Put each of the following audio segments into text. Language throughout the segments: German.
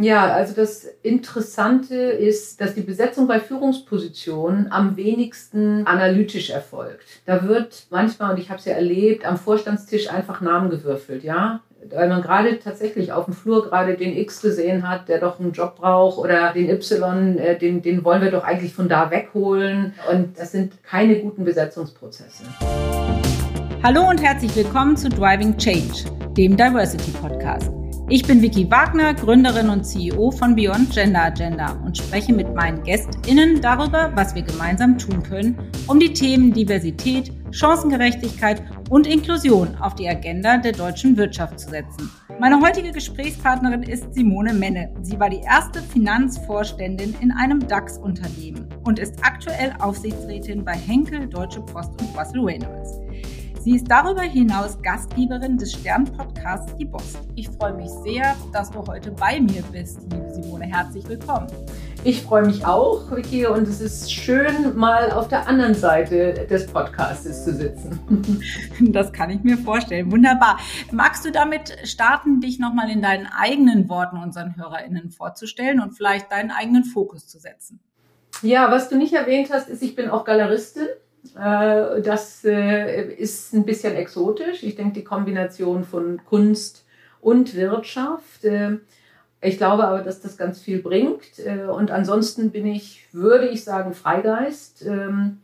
Ja, also das Interessante ist, dass die Besetzung bei Führungspositionen am wenigsten analytisch erfolgt. Da wird manchmal, und ich habe es ja erlebt, am Vorstandstisch einfach Namen gewürfelt, ja. Weil man gerade tatsächlich auf dem Flur gerade den X gesehen hat, der doch einen Job braucht, oder den Y, äh, den, den wollen wir doch eigentlich von da wegholen. Und das sind keine guten Besetzungsprozesse. Hallo und herzlich willkommen zu Driving Change, dem Diversity Podcast. Ich bin Vicky Wagner, Gründerin und CEO von Beyond Gender Agenda und spreche mit meinen GästInnen darüber, was wir gemeinsam tun können, um die Themen Diversität, Chancengerechtigkeit und Inklusion auf die Agenda der deutschen Wirtschaft zu setzen. Meine heutige Gesprächspartnerin ist Simone Menne. Sie war die erste Finanzvorständin in einem DAX-Unternehmen und ist aktuell Aufsichtsrätin bei Henkel, Deutsche Post und Russell Reynolds. Sie ist darüber hinaus Gastgeberin des Stern-Podcasts Die Boss. Ich freue mich sehr, dass du heute bei mir bist, liebe Simone. Herzlich willkommen. Ich freue mich auch, Vicky, und es ist schön, mal auf der anderen Seite des Podcasts zu sitzen. Das kann ich mir vorstellen. Wunderbar. Magst du damit starten, dich nochmal in deinen eigenen Worten unseren HörerInnen vorzustellen und vielleicht deinen eigenen Fokus zu setzen? Ja, was du nicht erwähnt hast, ist, ich bin auch Galeristin. Äh, das äh, ist ein bisschen exotisch. Ich denke, die Kombination von Kunst und Wirtschaft. Äh, ich glaube aber, dass das ganz viel bringt. Und ansonsten bin ich, würde ich sagen, Freigeist. Ähm,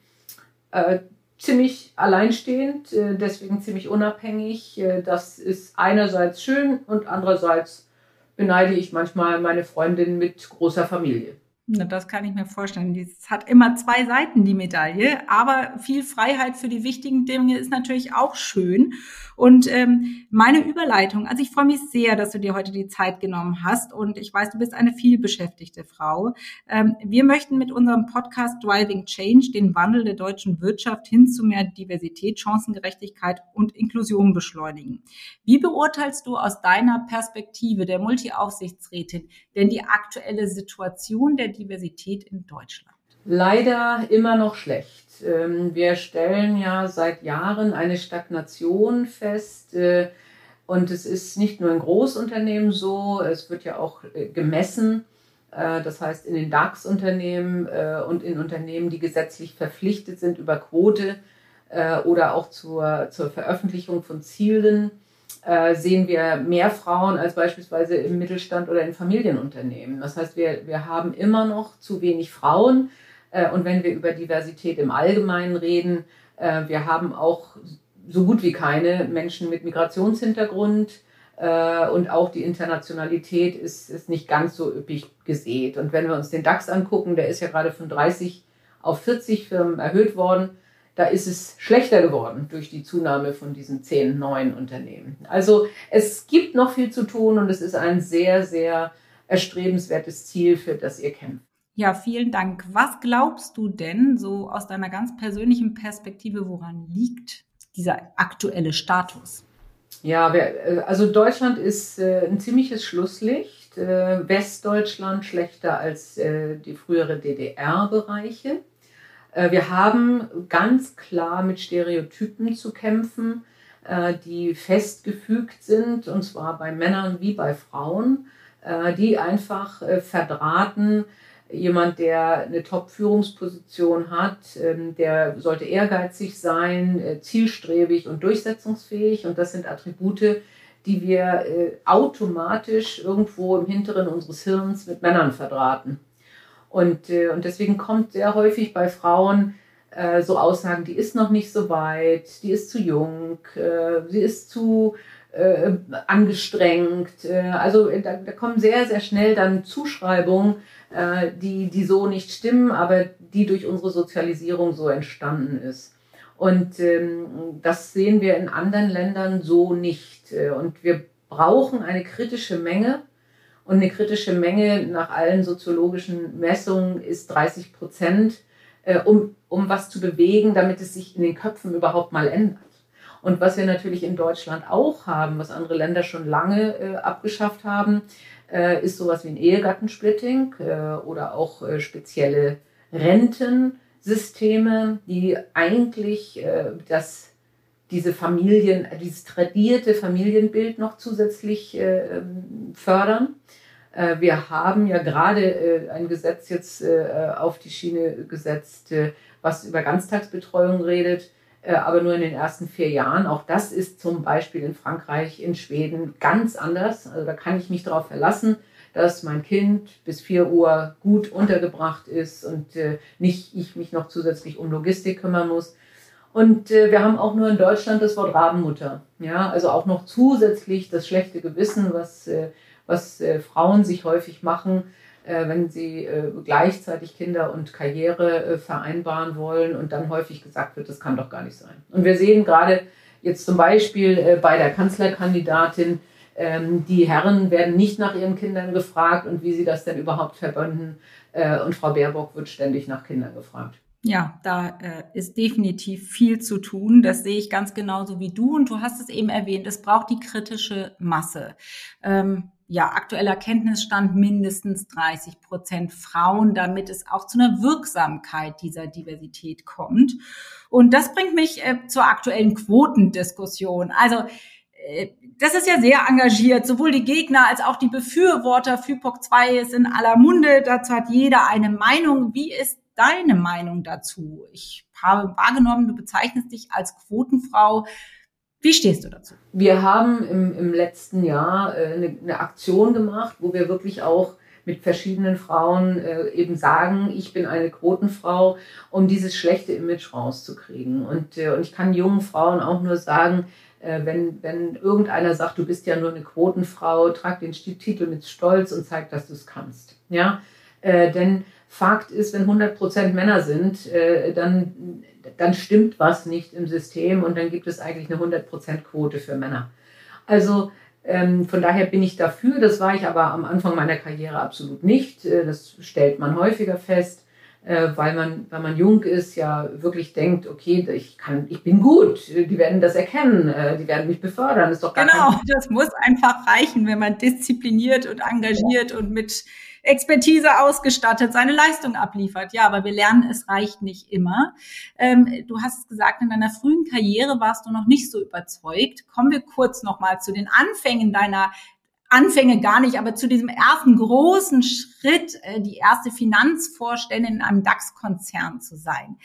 ziemlich alleinstehend, deswegen ziemlich unabhängig. Das ist einerseits schön und andererseits beneide ich manchmal meine Freundin mit großer Familie. Das kann ich mir vorstellen. Es hat immer zwei Seiten, die Medaille. Aber viel Freiheit für die wichtigen Dinge ist natürlich auch schön. Und ähm, meine Überleitung, also ich freue mich sehr, dass du dir heute die Zeit genommen hast. Und ich weiß, du bist eine vielbeschäftigte Frau. Ähm, wir möchten mit unserem Podcast Driving Change den Wandel der deutschen Wirtschaft hin zu mehr Diversität, Chancengerechtigkeit und Inklusion beschleunigen. Wie beurteilst du aus deiner Perspektive der Multi-Aufsichtsrätin denn die aktuelle Situation der Diversität in Deutschland? Leider immer noch schlecht. Ähm, wir stellen ja seit Jahren eine Stagnation fest. Äh, und es ist nicht nur in Großunternehmen so, es wird ja auch äh, gemessen. Äh, das heißt, in den DAX-Unternehmen und in Unternehmen, die gesetzlich verpflichtet sind über Quote oder auch zur, zur Veröffentlichung von Zielen, äh, sehen wir mehr Frauen als beispielsweise im Mittelstand oder in Familienunternehmen. Das heißt, wir, wir haben immer noch zu wenig Frauen. Äh, und wenn wir über Diversität im Allgemeinen reden, äh, wir haben auch so gut wie keine Menschen mit Migrationshintergrund. Äh, und auch die Internationalität ist, ist nicht ganz so üppig gesät. Und wenn wir uns den DAX angucken, der ist ja gerade von 30 auf 40 Firmen erhöht worden da ist es schlechter geworden durch die Zunahme von diesen zehn neuen Unternehmen. Also es gibt noch viel zu tun und es ist ein sehr, sehr erstrebenswertes Ziel, für das ihr kämpft. Ja, vielen Dank. Was glaubst du denn so aus deiner ganz persönlichen Perspektive, woran liegt dieser aktuelle Status? Ja, äh, also Deutschland ist äh, ein ziemliches Schlusslicht. Äh, Westdeutschland schlechter als die frühere DDR-Bereiche. Äh, wir haben ganz klar mit Stereotypen zu kämpfen, äh, die festgefügt sind, und zwar bei Männern wie bei Frauen, äh, die einfach verdrahten, jemand, der eine Top-Führungsposition hat, ähm, der sollte ehrgeizig sein, zielstrebig und durchsetzungsfähig. Und das sind Attribute, die wir automatisch irgendwo im Hinteren unseres Hirns mit Männern verdrahten. Und, äh, und deswegen kommt sehr häufig bei Frauen äh, so Aussagen, die ist noch nicht so weit, die ist zu jung, äh, sie ist zu äh, angestrengt. Äh, also äh, da, da kommen sehr, sehr schnell dann Zuschreibungen, äh, die, die so nicht stimmen, aber die durch unsere Sozialisierung so entstanden ist. Und ähm, das sehen wir in anderen Ländern so nicht. Äh, und wir brauchen eine kritische Menge und eine kritische Menge nach allen soziologischen Messungen ist 30 Prozent, äh, um, um was zu bewegen, damit es sich in den Köpfen überhaupt mal ändert. Und was wir natürlich in Deutschland auch haben, was andere Länder schon lange äh, abgeschafft haben, äh, ist sowas wie ein Ehegattensplitting äh, oder auch äh, spezielle Rentensysteme, die eigentlich äh, das, diese Familien, dieses tradierte Familienbild noch zusätzlich äh, ähm, fördern. Äh, wir haben ja gerade äh, ein Gesetz jetzt äh, auf die Schiene gesetzt, was über Ganztagsbetreuung redet, aber nur in den ersten vier Jahren. Auch das ist zum Beispiel in Frankreich, in Schweden ganz anders. Also da kann ich mich darauf verlassen, dass mein Kind bis vier Uhr gut untergebracht ist und nicht ich mich noch zusätzlich um Logistik kümmern muss. Und wir haben auch nur in Deutschland das Wort Rabenmutter. Ja, also auch noch zusätzlich das schlechte Gewissen, was was äh, Frauen sich häufig machen, äh, wenn sie äh, gleichzeitig Kinder und Karriere äh, vereinbaren wollen und dann häufig gesagt wird, das kann doch gar nicht sein. Und wir sehen gerade jetzt zum Beispiel äh, bei der Kanzlerkandidatin, ähm, die Herren werden nicht nach ihren Kindern gefragt und wie sie das denn überhaupt verbünden. Äh, und Frau Baerbock wird ständig nach Kindern gefragt. Ja, da äh, ist definitiv viel zu tun. Das sehe ich ganz genauso wie du. Und du hast es eben erwähnt, es braucht die kritische Masse. Ähm, ja, aktueller Kenntnisstand mindestens 30 Prozent Frauen, damit es auch zu einer Wirksamkeit dieser Diversität kommt. Und das bringt mich äh, zur aktuellen Quotendiskussion. Also äh, das ist ja sehr engagiert. Sowohl die Gegner als auch die Befürworter. FIPOC 2 ist in aller Munde. Dazu hat jeder eine Meinung. Wie ist deine Meinung dazu? Ich habe wahrgenommen, du bezeichnest dich als Quotenfrau. Wie stehst du dazu? Wir haben im, im letzten Jahr äh, eine, eine, Aktion gemacht, wo wir wirklich auch mit verschiedenen Frauen äh, eben sagen, ich bin eine Quotenfrau, um dieses schlechte Image rauszukriegen. Und, äh, und ich kann jungen Frauen auch nur sagen, äh, wenn, wenn irgendeiner sagt, du bist ja nur eine Quotenfrau, trag den Titel mit Stolz und zeig, dass du es kannst. Ja, äh, denn Fakt ist, wenn 100% Männer sind, äh, dann, dann stimmt was nicht im System und dann gibt es eigentlich eine 100% Quote für Männer. Also ähm, von daher bin ich dafür. Das war ich aber am Anfang meiner Karriere absolut nicht. Äh, das stellt man häufiger fest, äh, weil man, wenn man jung ist, ja wirklich denkt, okay, ich kann, ich bin gut. Die werden das erkennen. Äh, die werden mich befördern. ist doch gar genau, das muss einfach reichen, wenn man diszipliniert und engagiert ja. und mit Expertise ausgestattet, seine Leistung abliefert. Ja, aber wir lernen, es reicht nicht immer. Ähm, du hast es gesagt, in deiner frühen Karriere warst du noch nicht so überzeugt. Kommen wir kurz nochmal zu den Anfängen deiner Anfänge gar nicht, aber zu diesem ersten großen Schritt, äh, die erste Finanzvorständin in einem DAX-Konzern zu sein.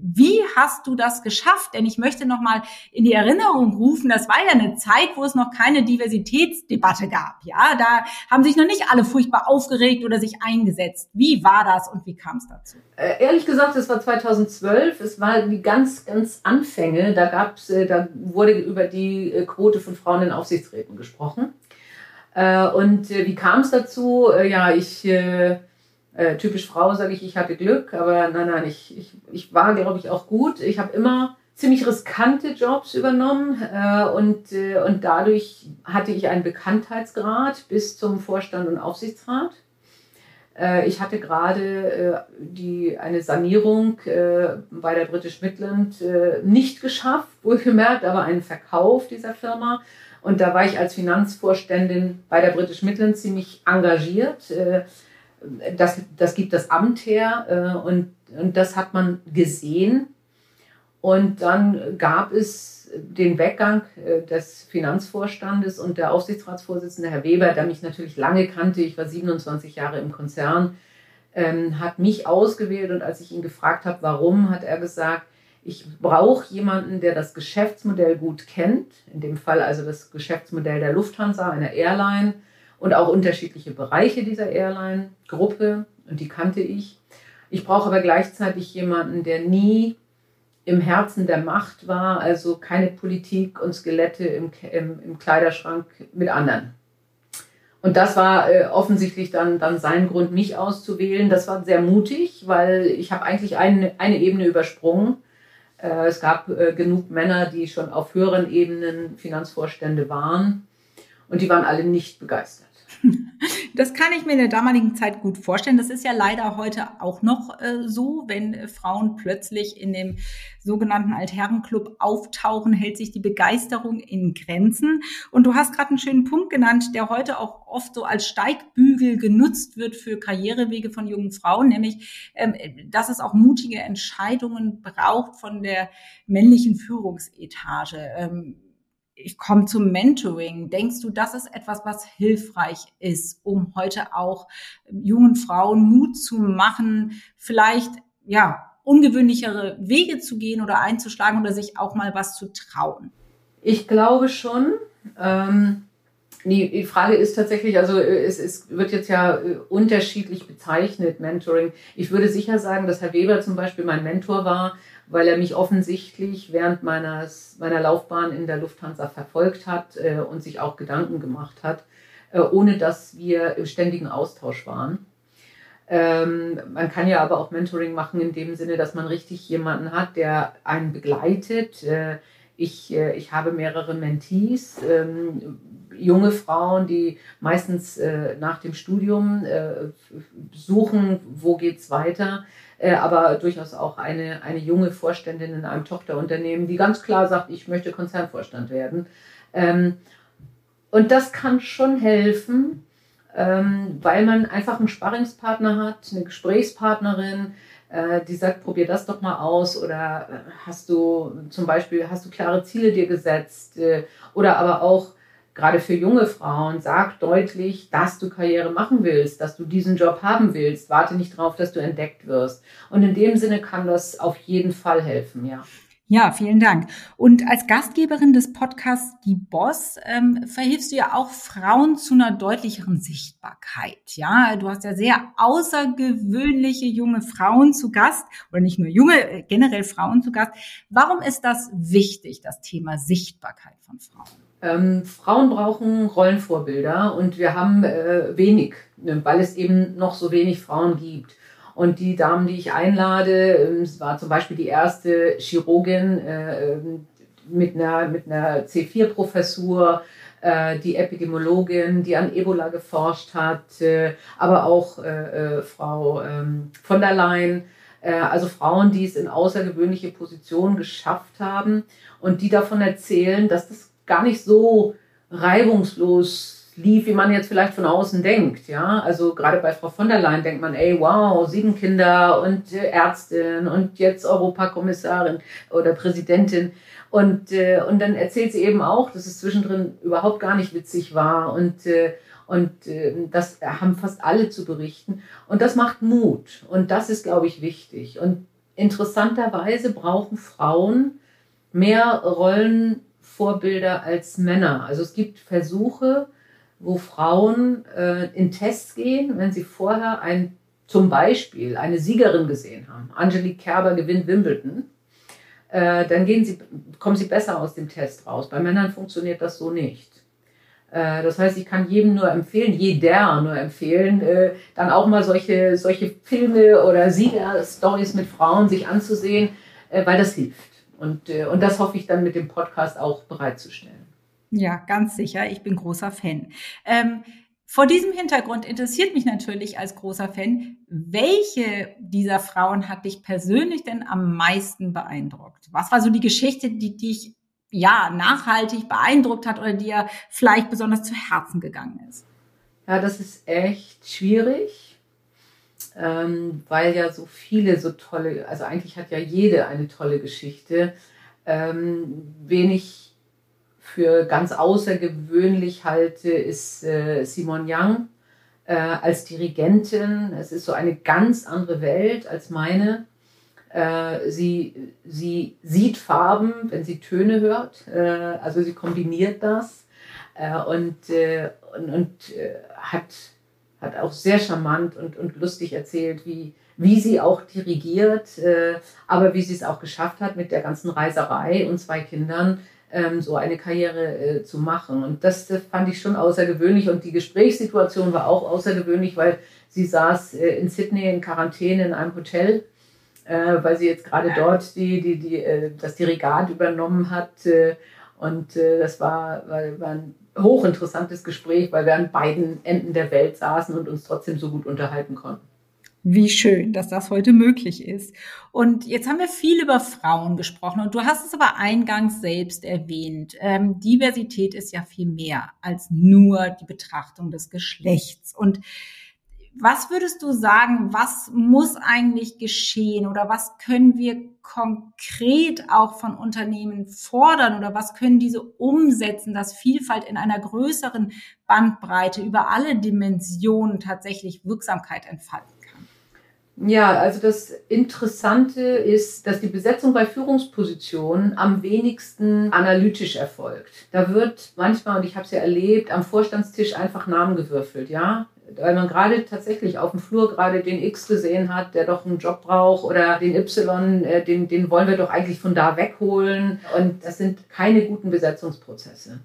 Wie hast du das geschafft? Denn ich möchte noch mal in die Erinnerung rufen, das war ja eine Zeit, wo es noch keine Diversitätsdebatte gab. Ja, da haben sich noch nicht alle furchtbar aufgeregt oder sich eingesetzt. Wie war das und wie kam es dazu? Äh, ehrlich gesagt, es war 2012. Es war die ganz, ganz Anfänge. Da gab's, äh, da wurde über die äh, Quote von Frauen in Aufsichtsräten gesprochen. Äh, und äh, wie kam es dazu? Äh, ja, ich, äh, typisch Frau sage ich, ich hatte Glück, aber nein, nein, ich, ich, ich war, glaube ich, auch gut. Ich habe immer ziemlich riskante Jobs übernommen äh, und, äh, und dadurch hatte ich einen Bekanntheitsgrad bis zum Vorstand und Aufsichtsrat. Äh, ich hatte gerade die, eine Sanierung bei der British Midland nicht geschafft, wohlgemerkt, aber einen Verkauf dieser Firma. Und da war ich als Finanzvorständin bei der British Midland ziemlich engagiert. Äh, das, das gibt das Amt her äh, und, und das hat man gesehen. Und dann gab es den Weggang äh, des Finanzvorstandes und der Aufsichtsratsvorsitzende, Herr Weber, der mich natürlich lange kannte, ich war 27 Jahre im Konzern, ähm, hat mich ausgewählt und als ich ihn gefragt habe, warum, hat er gesagt, ich brauche jemanden, der das Geschäftsmodell gut kennt, in dem Fall also das Geschäftsmodell der Lufthansa, einer Airline und auch unterschiedliche Bereiche dieser Airline-Gruppe und die kannte ich. Ich brauche aber gleichzeitig jemanden, der nie im Herzen der Macht war, also keine Politik und Skelette im, im, im Kleiderschrank mit anderen. Und das war äh, offensichtlich dann, dann sein Grund, mich auszuwählen. Das war sehr mutig, weil ich habe eigentlich eine, eine Ebene übersprungen es gab äh, genug Männer, die schon auf höheren Ebenen Finanzvorstände waren und die waren alle nicht begeistert. Das kann ich mir in der damaligen Zeit gut vorstellen. Das ist ja leider heute auch noch äh, so, wenn äh, Frauen plötzlich in dem sogenannten Altherrenclub auftauchen, hält sich die Begeisterung in Grenzen. Und du hast gerade einen schönen Punkt genannt, der heute auch oft so als Steigbügel genutzt wird für Karrierewege von jungen Frauen, nämlich, ähm, dass es auch mutige Entscheidungen braucht von der männlichen Führungsetage. Ähm, ich komme zum Mentoring. Denkst du, das ist etwas, was hilfreich ist, um heute auch jungen Frauen Mut zu machen, vielleicht, ja, ungewöhnlichere Wege zu gehen oder einzuschlagen oder sich auch mal was zu trauen? Ich glaube schon. Ähm, die Frage ist tatsächlich, also äh, es, es wird jetzt ja äh, unterschiedlich bezeichnet, Mentoring. Ich würde sicher sagen, dass Herr Weber zum Beispiel mein Mentor war, weil er mich offensichtlich während meines, meiner Laufbahn in der Lufthansa verfolgt hat äh, und sich auch Gedanken gemacht hat, äh, ohne dass wir im ständigen Austausch waren. Ähm, man kann ja aber auch Mentoring machen in dem Sinne, dass man richtig jemanden hat, der einen begleitet. Äh, ich, äh, ich habe mehrere Mentees, ähm, junge Frauen, die meistens äh, nach dem Studium äh, suchen, wo geht's weiter äh, aber durchaus auch eine, eine junge Vorständin in einem Tochterunternehmen, die ganz klar sagt, ich möchte Konzernvorstand werden. Ähm, und das kann schon helfen, ähm, weil man einfach einen Sparringspartner hat, eine Gesprächspartnerin, äh, die sagt, probier das doch mal aus oder äh, hast du zum Beispiel, hast du klare Ziele dir gesetzt äh, oder aber auch gerade für junge Frauen, sag deutlich, dass du Karriere machen willst, dass du diesen Job haben willst. Warte nicht darauf, dass du entdeckt wirst. Und in dem Sinne kann das auf jeden Fall helfen, ja. Ja, vielen Dank. Und als Gastgeberin des Podcasts Die Boss ähm, verhilfst du ja auch Frauen zu einer deutlicheren Sichtbarkeit. Ja, du hast ja sehr außergewöhnliche junge Frauen zu Gast oder nicht nur junge, äh, generell Frauen zu Gast. Warum ist das wichtig, das Thema Sichtbarkeit von Frauen? Ähm, Frauen brauchen Rollenvorbilder und wir haben äh, wenig, ne, weil es eben noch so wenig Frauen gibt. Und die Damen, die ich einlade, äh, es war zum Beispiel die erste Chirurgin äh, ähm, mit einer, mit einer C4-Professur, äh, die Epidemiologin, die an Ebola geforscht hat, äh, aber auch äh, Frau ähm, von der Leyen, also Frauen, die es in außergewöhnliche Positionen geschafft haben und die davon erzählen, dass das gar nicht so reibungslos lief, wie man jetzt vielleicht von außen denkt. Ja, also gerade bei Frau von der Leyen denkt man, ey, wow, sieben Kinder und äh, Ärztin und jetzt Europakommissarin oder Präsidentin. Und, äh, und dann erzählt sie eben auch, dass es zwischendrin überhaupt gar nicht witzig war und, äh, und äh, das haben fast alle zu berichten. Und das macht Mut. Und das ist, glaube ich, wichtig. Und interessanterweise brauchen Frauen mehr Rollen Vorbilder als Männer. Also es gibt Versuche, wo Frauen äh, in Tests gehen, wenn sie vorher ein, zum Beispiel eine Siegerin gesehen haben. Angelique Kerber gewinnt Wimbledon. Äh, dann gehen sie, kommen sie besser aus dem Test raus. Bei Männern funktioniert das so nicht. Äh, das heißt, ich kann jedem nur empfehlen, jeder nur empfehlen, äh, dann auch mal solche, solche Filme oder Sieger-Stories mit Frauen sich anzusehen, äh, weil das hilft. Und, äh, und das hoffe ich dann mit dem Podcast auch bereitzustellen. Ja, ganz sicher. Ich bin großer Fan. Ähm, vor diesem Hintergrund interessiert mich natürlich als großer Fan, welche dieser Frauen hat dich persönlich denn am meisten beeindruckt? Was war so die Geschichte, die dich ja nachhaltig beeindruckt hat oder dir vielleicht besonders zu Herzen gegangen ist? Ja, das ist echt schwierig ähm, weil ja so viele so tolle, also eigentlich hat ja jede eine tolle Geschichte. Ähm, wen ich für ganz außergewöhnlich halte, ist äh, Simon Young äh, als Dirigentin. Es ist so eine ganz andere Welt als meine. Äh, sie, sie sieht Farben, wenn sie Töne hört. Äh, also sie kombiniert das äh, und, äh, und, und hat hat auch sehr charmant und, und lustig erzählt, wie, wie sie auch dirigiert, äh, aber wie sie es auch geschafft hat, mit der ganzen Reiserei und zwei Kindern ähm, so eine Karriere äh, zu machen. Und das, das, fand ich schon außergewöhnlich. Und die Gesprächssituation war auch außergewöhnlich, weil sie saß äh, in Sydney in Quarantäne in einem Hotel, äh, weil sie jetzt gerade dort die, die, die, äh, das Dirigat übernommen hat. Äh, und das war, war, war ein hochinteressantes Gespräch, weil wir an beiden Enden der Welt saßen und uns trotzdem so gut unterhalten konnten. Wie schön, dass das heute möglich ist. Und jetzt haben wir viel über Frauen gesprochen und du hast es aber eingangs selbst erwähnt. Ähm, Diversität ist ja viel mehr als nur die Betrachtung des Geschlechts. Und Was würdest du sagen, was muss eigentlich geschehen oder was können wir konkret auch von Unternehmen fordern oder was können diese umsetzen, dass Vielfalt in einer größeren Bandbreite über alle Dimensionen tatsächlich Wirksamkeit entfalten kann? Ja, also das Interessante ist, dass die Besetzung bei Führungspositionen am wenigsten analytisch erfolgt. Da wird manchmal, und ich habe es ja erlebt, am Vorstandstisch einfach Namen gewürfelt, ja weil man gerade tatsächlich auf dem Flur gerade den X gesehen hat, der doch einen Job braucht oder den Y, äh, den, den wollen wir doch eigentlich von da wegholen. Und das sind keine guten Besetzungsprozesse.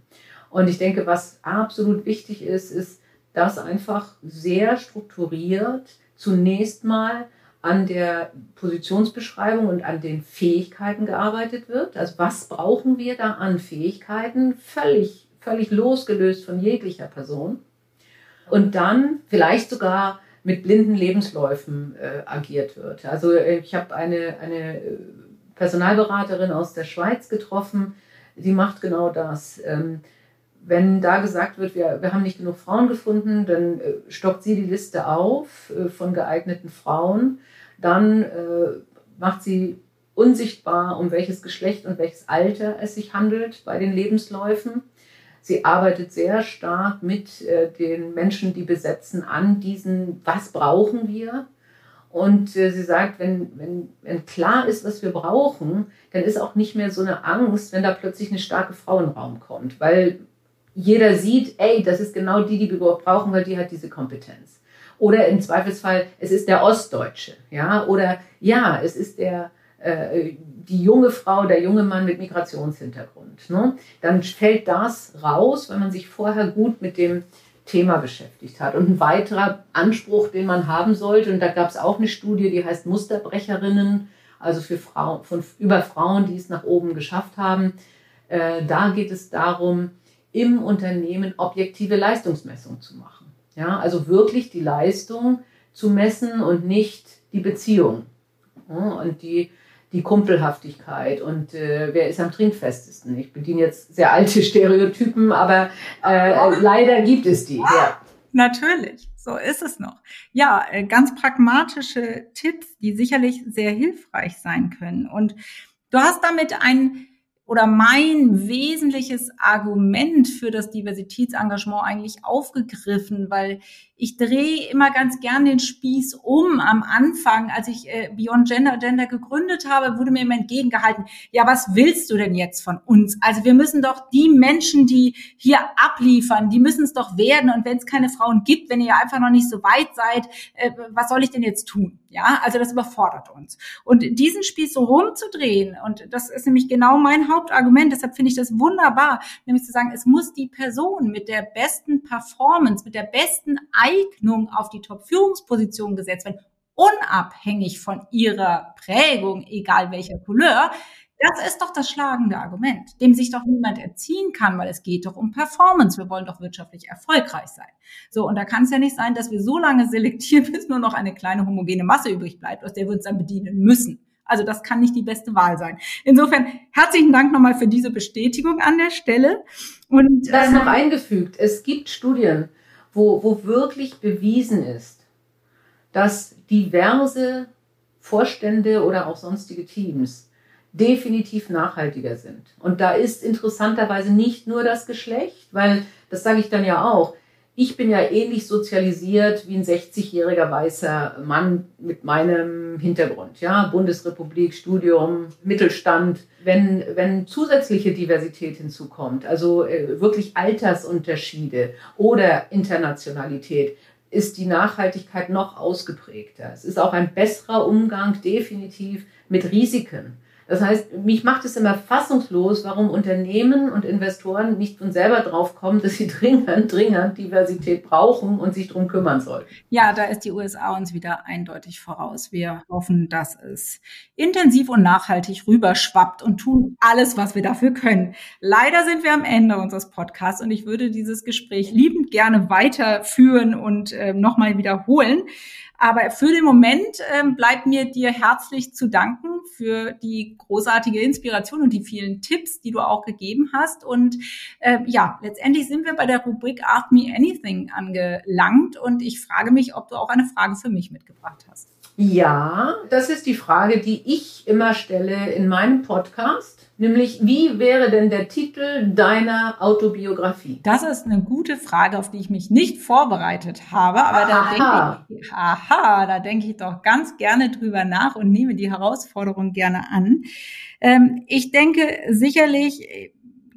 Und ich denke, was absolut wichtig ist, ist, dass einfach sehr strukturiert zunächst mal an der Positionsbeschreibung und an den Fähigkeiten gearbeitet wird. Also was brauchen wir da an Fähigkeiten? Völlig, völlig losgelöst von jeglicher Person und dann vielleicht sogar mit blinden Lebensläufen äh, agiert wird. Also äh, ich habe eine, eine äh, Personalberaterin aus der Schweiz getroffen, die macht genau das. Ähm, wenn da gesagt wird, wir, wir haben nicht genug Frauen gefunden, dann äh, stockt sie die Liste auf äh, von geeigneten Frauen. Dann äh, macht sie unsichtbar, um welches Geschlecht und welches Alter es sich handelt bei den Lebensläufen. Sie arbeitet sehr stark mit äh, den Menschen, die besetzen, an diesen, was brauchen wir? Und äh, sie sagt, wenn, wenn, wenn klar ist, was wir brauchen, dann ist auch nicht mehr so eine Angst, wenn da plötzlich eine starke Frau in den Raum kommt, weil jeder sieht, ey, das ist genau die, die wir brauchen, weil die hat diese Kompetenz. Oder im Zweifelsfall, es ist der Ostdeutsche, ja, oder ja, es ist der, äh, die junge Frau, der junge Mann mit Migrationshintergrund. Ne? Dann fällt das raus, wenn man sich vorher gut mit dem Thema beschäftigt hat. Und ein weiterer Anspruch, den man haben sollte, und da gab es auch eine Studie, die heißt Musterbrecherinnen, also für Frauen, von, über Frauen, die es nach oben geschafft haben. Äh, da geht es darum, im Unternehmen objektive Leistungsmessung zu machen. Ja, also wirklich die Leistung zu messen und nicht die Beziehung. Ja, und die die Kumpelhaftigkeit und äh, wer ist am trinkfestesten. Ich bediene jetzt sehr alte Stereotypen, aber äh, leider gibt es die. Ja. Natürlich, so ist es noch. Ja, äh, ganz pragmatische Tipps, die sicherlich sehr hilfreich sein können. Und du hast damit ein oder mein wesentliches Argument für das Diversitätsengagement eigentlich aufgegriffen, weil ich drehe immer ganz gern den Spieß um. Am Anfang, als ich äh, Beyond Gender Gender gegründet habe, wurde mir immer entgegengehalten, ja, was willst du denn jetzt von uns? Also wir müssen doch die Menschen, die hier abliefern, die müssen es doch werden. Und wenn es keine Frauen gibt, wenn ihr einfach noch nicht so weit seid, äh, was soll ich denn jetzt tun? Ja, also das überfordert uns. Und diesen Spieß so rumzudrehen, und das ist nämlich genau mein Hauptargument, deshalb finde ich das wunderbar, nämlich zu sagen, es muss die Person mit der besten Performance, mit der besten Eignung auf die Top-Führungsposition gesetzt werden, unabhängig von ihrer Prägung, egal welcher Couleur, das ist doch das schlagende Argument, dem sich doch niemand erziehen kann, weil es geht doch um Performance. Wir wollen doch wirtschaftlich erfolgreich sein. So, und da kann es ja nicht sein, dass wir so lange selektieren, bis nur noch eine kleine homogene Masse übrig bleibt, aus der wir uns dann bedienen müssen. Also das kann nicht die beste Wahl sein. Insofern herzlichen Dank nochmal für diese Bestätigung an der Stelle. Und das noch ähm, eingefügt. Es gibt Studien, wo, wo wirklich bewiesen ist, dass diverse Vorstände oder auch sonstige Teams definitiv nachhaltiger sind. Und da ist interessanterweise nicht nur das Geschlecht, weil das sage ich dann ja auch, ich bin ja ähnlich sozialisiert wie ein 60-jähriger weißer Mann mit meinem Hintergrund, ja, Bundesrepublik, Studium, Mittelstand. Wenn, wenn zusätzliche Diversität hinzukommt, also äh, wirklich Altersunterschiede oder Internationalität, ist die Nachhaltigkeit noch ausgeprägter. Es ist auch ein besserer Umgang definitiv mit Risiken. Das heißt, mich macht es immer fassungslos, warum Unternehmen und Investoren nicht von selber drauf kommen, dass sie dringend, dringend Diversität brauchen und sich darum kümmern sollten. Ja, da ist die USA uns wieder eindeutig voraus. Wir hoffen, dass es intensiv und nachhaltig rüberschwappt und tun alles, was wir dafür können. Leider sind wir am Ende unseres Podcasts und ich würde dieses Gespräch liebend gerne weiterführen und äh, nochmal wiederholen. Aber für den Moment ähm, bleibt mir dir herzlich zu danken für die großartige Inspiration und die vielen Tipps, die du auch gegeben hast. Und äh, ja, letztendlich sind wir bei der Rubrik Ask Me Anything angelangt und ich frage mich, ob du auch eine Frage für mich mitgebracht hast. Ja, das ist die Frage, die ich immer stelle in meinem Podcast. Nämlich, wie wäre denn der Titel deiner Autobiografie? Das ist eine gute Frage, auf die ich mich nicht vorbereitet habe, aber da denke ich, aha, da denke ich doch ganz gerne drüber nach und nehme die Herausforderung gerne an. Ähm, ich denke sicherlich,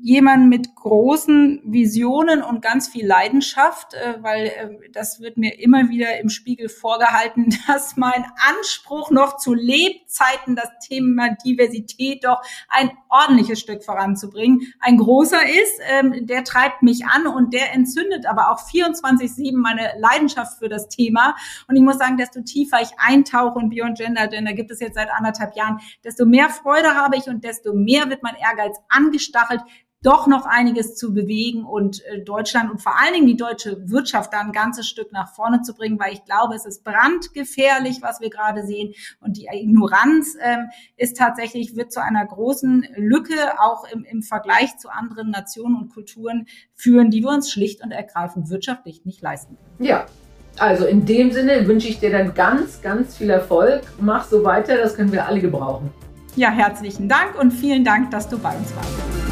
jemand mit großen Visionen und ganz viel Leidenschaft, äh, weil äh, das wird mir immer wieder im Spiegel vorgehalten, dass mein Anspruch noch zu Lebzeiten das Thema Diversität doch ein ordentliches Stück voranzubringen, ein großer ist. Ähm, der treibt mich an und der entzündet aber auch 24-7 meine Leidenschaft für das Thema. Und ich muss sagen, desto tiefer ich eintauche in Beyond Gender, denn da gibt es jetzt seit anderthalb Jahren, desto mehr Freude habe ich und desto mehr wird mein Ehrgeiz angestachelt, doch noch einiges zu bewegen und äh, Deutschland und vor allen Dingen die deutsche Wirtschaft da ein ganzes Stück nach vorne zu bringen, weil ich glaube, es ist brandgefährlich, was wir gerade sehen. Und die Ignoranz ähm, ist tatsächlich, wird zu einer großen Lücke auch im, im Vergleich zu anderen Nationen und Kulturen führen, die wir uns schlicht und ergreifend wirtschaftlich nicht leisten können. Ja, also in dem Sinne wünsche ich dir dann ganz, ganz viel Erfolg. Mach so weiter, das können wir alle gebrauchen. Ja, herzlichen Dank und vielen Dank, dass du bei uns warst.